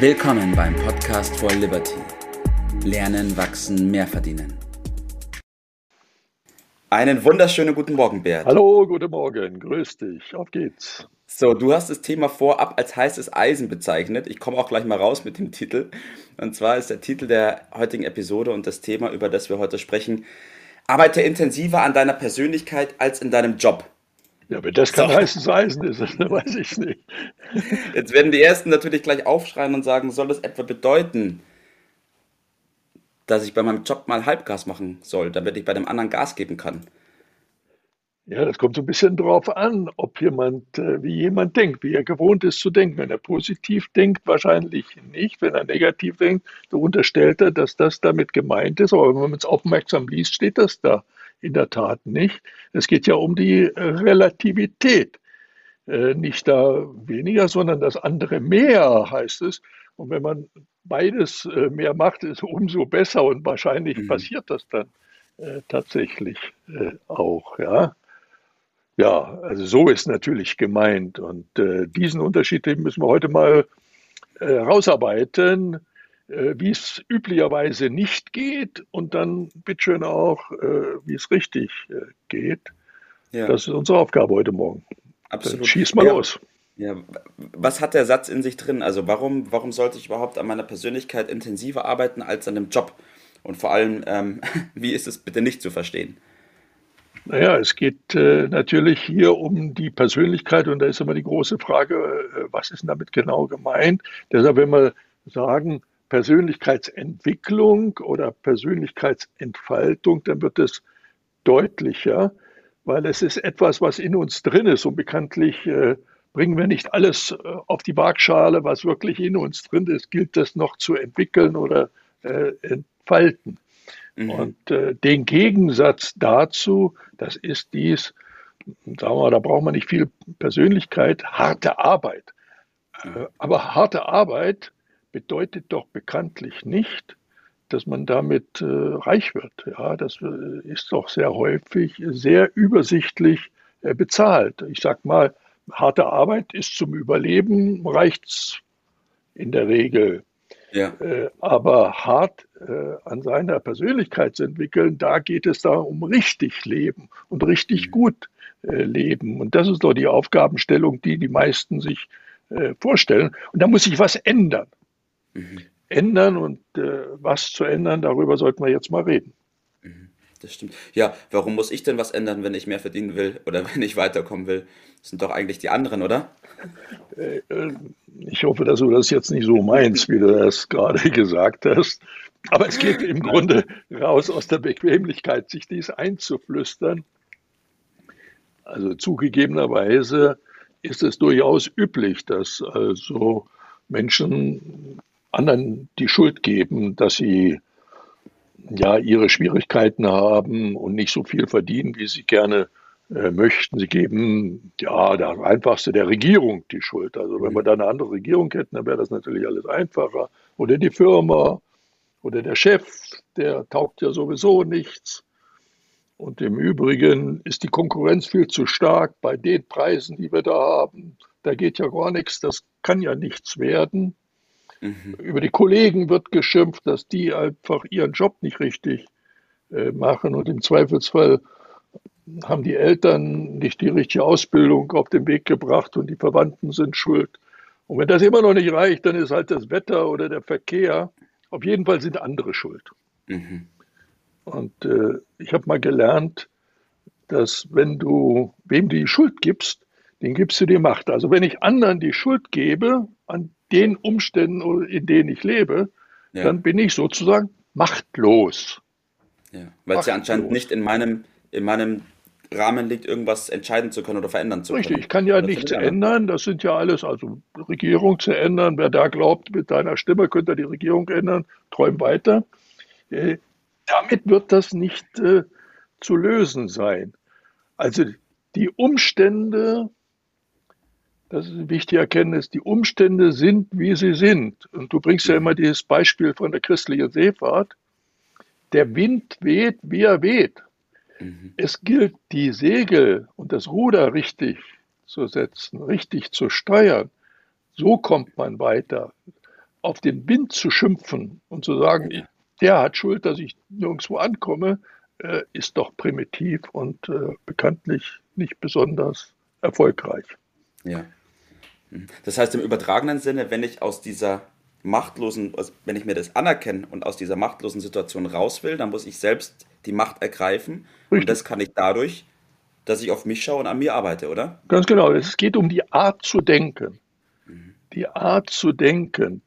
Willkommen beim Podcast for Liberty. Lernen, wachsen, mehr verdienen. Einen wunderschönen guten Morgen, Bert. Hallo, guten Morgen. Grüß dich. Auf geht's. So, du hast das Thema vorab als heißes Eisen bezeichnet. Ich komme auch gleich mal raus mit dem Titel. Und zwar ist der Titel der heutigen Episode und das Thema, über das wir heute sprechen, arbeite intensiver an deiner Persönlichkeit als in deinem Job. Ja, wenn das kein so. heißes Eisen ist, dann weiß ich nicht. Jetzt werden die Ersten natürlich gleich aufschreien und sagen, soll das etwa bedeuten, dass ich bei meinem Job mal Halbgas machen soll, damit ich bei dem anderen Gas geben kann? Ja, das kommt so ein bisschen drauf an, ob jemand, äh, wie jemand denkt, wie er gewohnt ist zu denken. Wenn er positiv denkt, wahrscheinlich nicht. Wenn er negativ denkt, so unterstellt er, dass das damit gemeint ist. Aber wenn man es aufmerksam liest, steht das da in der Tat nicht. Es geht ja um die äh, Relativität. Äh, nicht da weniger, sondern das andere mehr heißt es. Und wenn man beides äh, mehr macht, ist umso besser und wahrscheinlich mhm. passiert das dann tatsächlich auch. Ja. ja, also so ist natürlich gemeint. Und diesen Unterschied den müssen wir heute mal herausarbeiten äh, wie es üblicherweise nicht geht und dann bitteschön auch, äh, wie es richtig äh, geht. Ja. Das ist unsere Aufgabe heute Morgen. Absolut. Dann schieß mal ja. los. Ja, was hat der Satz in sich drin? Also warum, warum sollte ich überhaupt an meiner Persönlichkeit intensiver arbeiten als an dem Job? Und vor allem, ähm, wie ist es bitte nicht zu verstehen? Naja, es geht äh, natürlich hier um die Persönlichkeit und da ist immer die große Frage, äh, was ist damit genau gemeint? Deshalb, wenn wir sagen, Persönlichkeitsentwicklung oder Persönlichkeitsentfaltung, dann wird es deutlicher, weil es ist etwas, was in uns drin ist und bekanntlich äh, bringen wir nicht alles äh, auf die Waagschale, was wirklich in uns drin ist, gilt das noch zu entwickeln oder äh, entfalten. Mhm. Und äh, den Gegensatz dazu, das ist dies, sagen wir, da braucht man nicht viel Persönlichkeit, harte Arbeit. Mhm. Aber harte Arbeit bedeutet doch bekanntlich nicht, dass man damit äh, reich wird. Ja, das äh, ist doch sehr häufig sehr übersichtlich äh, bezahlt. Ich sag mal, harte Arbeit ist zum Überleben, reicht's in der Regel. Ja. Äh, aber hart äh, an seiner Persönlichkeit zu entwickeln, da geht es da um richtig leben und richtig mhm. gut äh, leben. Und das ist doch die Aufgabenstellung, die die meisten sich vorstellen. Und da muss sich was ändern mhm. ändern und äh, was zu ändern, darüber sollten wir jetzt mal reden. Mhm. Das stimmt. Ja, warum muss ich denn was ändern, wenn ich mehr verdienen will oder wenn ich weiterkommen will? Das sind doch eigentlich die anderen, oder? Äh, äh, ich hoffe, dass du das jetzt nicht so meinst, wie du das gerade gesagt hast. Aber es geht im Grunde raus aus der Bequemlichkeit, sich dies einzuflüstern. Also zugegebenerweise ist es durchaus üblich, dass also Menschen anderen die Schuld geben, dass sie ja ihre Schwierigkeiten haben und nicht so viel verdienen, wie sie gerne äh, möchten. Sie geben ja das einfachste der Regierung die Schuld. Also wenn wir da eine andere Regierung hätten, dann wäre das natürlich alles einfacher. Oder die Firma oder der Chef, der taugt ja sowieso nichts. Und im Übrigen ist die Konkurrenz viel zu stark bei den Preisen, die wir da haben. Da geht ja gar nichts, das kann ja nichts werden. Mhm. Über die Kollegen wird geschimpft, dass die einfach ihren Job nicht richtig äh, machen und im Zweifelsfall haben die Eltern nicht die richtige Ausbildung auf den Weg gebracht und die Verwandten sind schuld. Und wenn das immer noch nicht reicht, dann ist halt das Wetter oder der Verkehr. Auf jeden Fall sind andere schuld. Mhm. Und äh, ich habe mal gelernt, dass wenn du wem du die Schuld gibst, den gibst du die Macht. Also wenn ich anderen die Schuld gebe an den Umständen, in denen ich lebe, ja. dann bin ich sozusagen machtlos. Ja, weil es ja anscheinend nicht in meinem, in meinem Rahmen liegt, irgendwas entscheiden zu können oder verändern zu können. Richtig, ich kann ja nichts ändern. Das sind ja alles, also Regierung zu ändern. Wer da glaubt, mit deiner Stimme könnte er die Regierung ändern, träum weiter. Äh, damit wird das nicht äh, zu lösen sein. Also die Umstände das ist eine wichtige Erkenntnis. Die Umstände sind, wie sie sind. Und du bringst ja immer dieses Beispiel von der christlichen Seefahrt. Der Wind weht, wie er weht. Mhm. Es gilt, die Segel und das Ruder richtig zu setzen, richtig zu steuern. So kommt man weiter. auf den Wind zu schimpfen und zu sagen, der hat Schuld, dass ich nirgendwo ankomme, äh, ist doch primitiv und äh, bekanntlich nicht besonders erfolgreich. Ja. Das heißt im übertragenen Sinne, wenn ich aus dieser machtlosen, also wenn ich mir das anerkenne und aus dieser machtlosen Situation raus will, dann muss ich selbst die Macht ergreifen. Richtig. Und das kann ich dadurch, dass ich auf mich schaue und an mir arbeite, oder? Ganz genau. Es geht um die Art zu denken. Mhm. Die Art zu denken,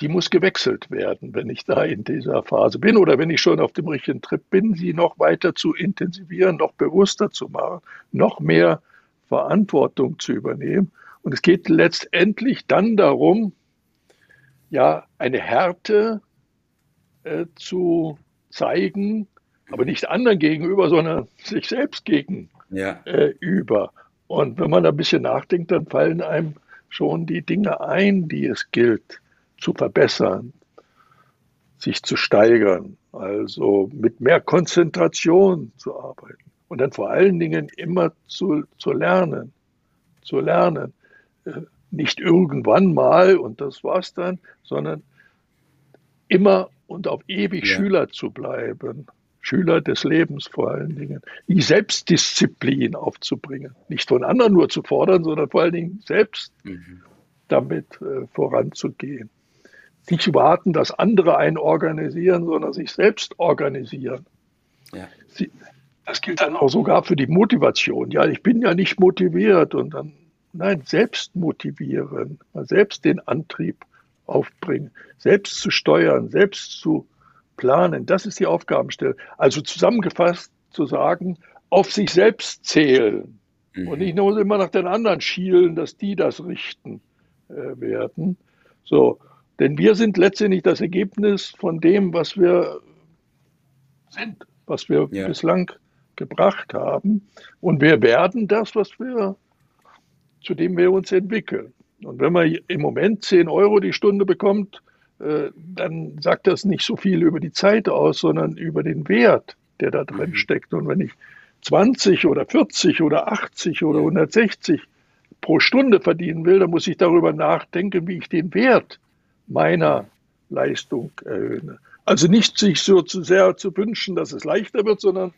die muss gewechselt werden, wenn ich da in dieser Phase bin oder wenn ich schon auf dem richtigen Trip bin, sie noch weiter zu intensivieren, noch bewusster zu machen, noch mehr Verantwortung zu übernehmen. Und es geht letztendlich dann darum, ja, eine Härte äh, zu zeigen, aber nicht anderen gegenüber, sondern sich selbst gegenüber. Ja. Äh, Und wenn man ein bisschen nachdenkt, dann fallen einem schon die Dinge ein, die es gilt zu verbessern, sich zu steigern, also mit mehr Konzentration zu arbeiten und dann vor allen Dingen immer zu, zu lernen, zu lernen. Nicht irgendwann mal und das war's dann, sondern immer und auf ewig ja. Schüler zu bleiben. Schüler des Lebens vor allen Dingen. Die Selbstdisziplin aufzubringen. Nicht von anderen nur zu fordern, sondern vor allen Dingen selbst mhm. damit äh, voranzugehen nicht warten, dass andere einen organisieren, sondern sich selbst organisieren. Ja. Sie, das gilt dann auch sogar für die Motivation. Ja, ich bin ja nicht motiviert und dann, nein, selbst motivieren, selbst den Antrieb aufbringen, selbst zu steuern, selbst zu planen. Das ist die Aufgabenstellung. Also zusammengefasst zu sagen, auf sich selbst zählen mhm. und nicht nur immer nach den anderen schielen, dass die das richten äh, werden. So, denn wir sind letztendlich das Ergebnis von dem, was wir sind, was wir ja. bislang gebracht haben. Und wir werden das, was wir, zu dem wir uns entwickeln. Und wenn man im Moment 10 Euro die Stunde bekommt, äh, dann sagt das nicht so viel über die Zeit aus, sondern über den Wert, der da drin mhm. steckt. Und wenn ich 20 oder 40 oder 80 oder 160 pro Stunde verdienen will, dann muss ich darüber nachdenken, wie ich den Wert meiner Leistung erhöhen. Also nicht sich so zu sehr zu wünschen, dass es leichter wird, sondern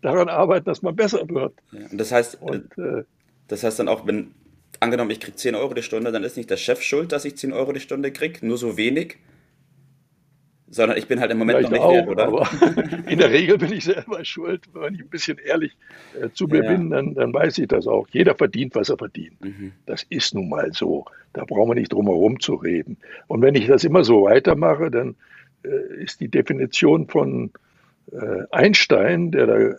daran arbeiten, dass man besser wird. Ja, das heißt, und, äh, das heißt dann auch, wenn angenommen, ich kriege 10 Euro die Stunde, dann ist nicht der Chef schuld, dass ich 10 Euro die Stunde kriege, nur so wenig, sondern ich bin halt im Moment Vielleicht noch nicht auch, wert, oder? in der Regel bin ich selber schuld. Wenn ich ein bisschen ehrlich äh, zu mir ja. bin, dann, dann weiß ich das auch. Jeder verdient, was er verdient. Mhm. Das ist nun mal so. Da brauchen wir nicht drum herum zu reden. Und wenn ich das immer so weitermache, dann äh, ist die Definition von äh, Einstein, der da äh,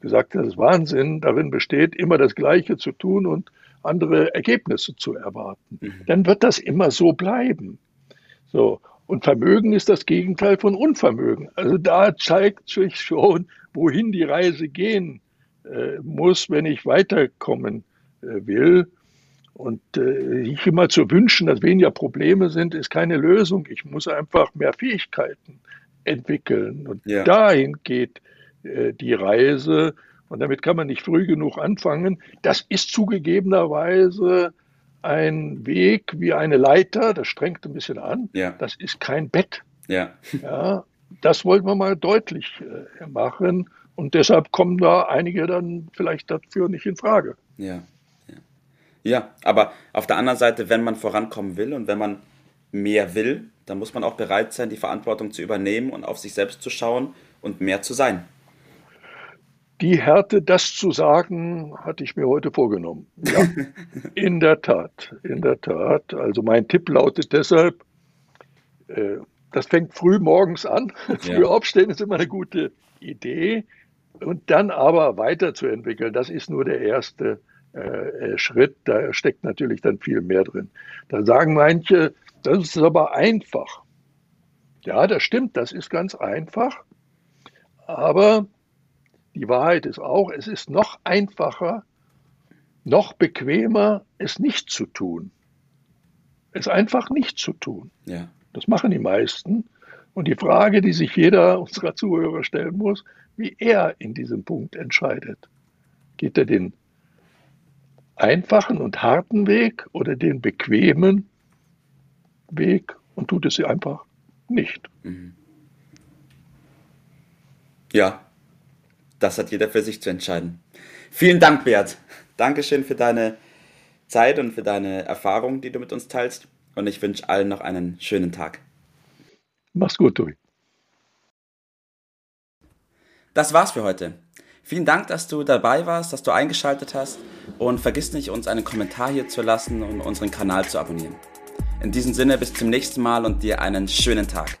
gesagt hat, das Wahnsinn darin besteht, immer das Gleiche zu tun und andere Ergebnisse zu erwarten. Mhm. Dann wird das immer so bleiben. So. Und Vermögen ist das Gegenteil von Unvermögen. Also da zeigt sich schon, wohin die Reise gehen äh, muss, wenn ich weiterkommen äh, will. Und äh, sich immer zu wünschen, dass weniger Probleme sind, ist keine Lösung. Ich muss einfach mehr Fähigkeiten entwickeln. Und ja. dahin geht äh, die Reise. Und damit kann man nicht früh genug anfangen. Das ist zugegebenerweise ein Weg wie eine Leiter, das strengt ein bisschen an. Ja. Das ist kein Bett. Ja. ja. Das wollten wir mal deutlich äh, machen. Und deshalb kommen da einige dann vielleicht dafür nicht in Frage. Ja. ja. Ja, aber auf der anderen Seite, wenn man vorankommen will und wenn man mehr will, dann muss man auch bereit sein, die Verantwortung zu übernehmen und auf sich selbst zu schauen und mehr zu sein. Die Härte, das zu sagen, hatte ich mir heute vorgenommen. Ja, in der Tat, in der Tat. Also mein Tipp lautet deshalb, äh, das fängt früh morgens an. Früh aufstehen ist immer eine gute Idee. Und dann aber weiterzuentwickeln, das ist nur der erste äh, Schritt. Da steckt natürlich dann viel mehr drin. Da sagen manche, das ist aber einfach. Ja, das stimmt, das ist ganz einfach. Aber die Wahrheit ist auch, es ist noch einfacher, noch bequemer, es nicht zu tun. Es einfach nicht zu tun. Ja. Das machen die meisten. Und die Frage, die sich jeder unserer Zuhörer stellen muss, wie er in diesem Punkt entscheidet. Geht er den einfachen und harten Weg oder den bequemen Weg und tut es sie einfach nicht. Mhm. Ja, das hat jeder für sich zu entscheiden. Vielen Dank, Bert. Dankeschön für deine Zeit und für deine Erfahrung, die du mit uns teilst. Und ich wünsche allen noch einen schönen Tag. Mach's gut, Tobi. Das war's für heute. Vielen Dank, dass du dabei warst, dass du eingeschaltet hast und vergiss nicht, uns einen Kommentar hier zu lassen und unseren Kanal zu abonnieren. In diesem Sinne, bis zum nächsten Mal und dir einen schönen Tag.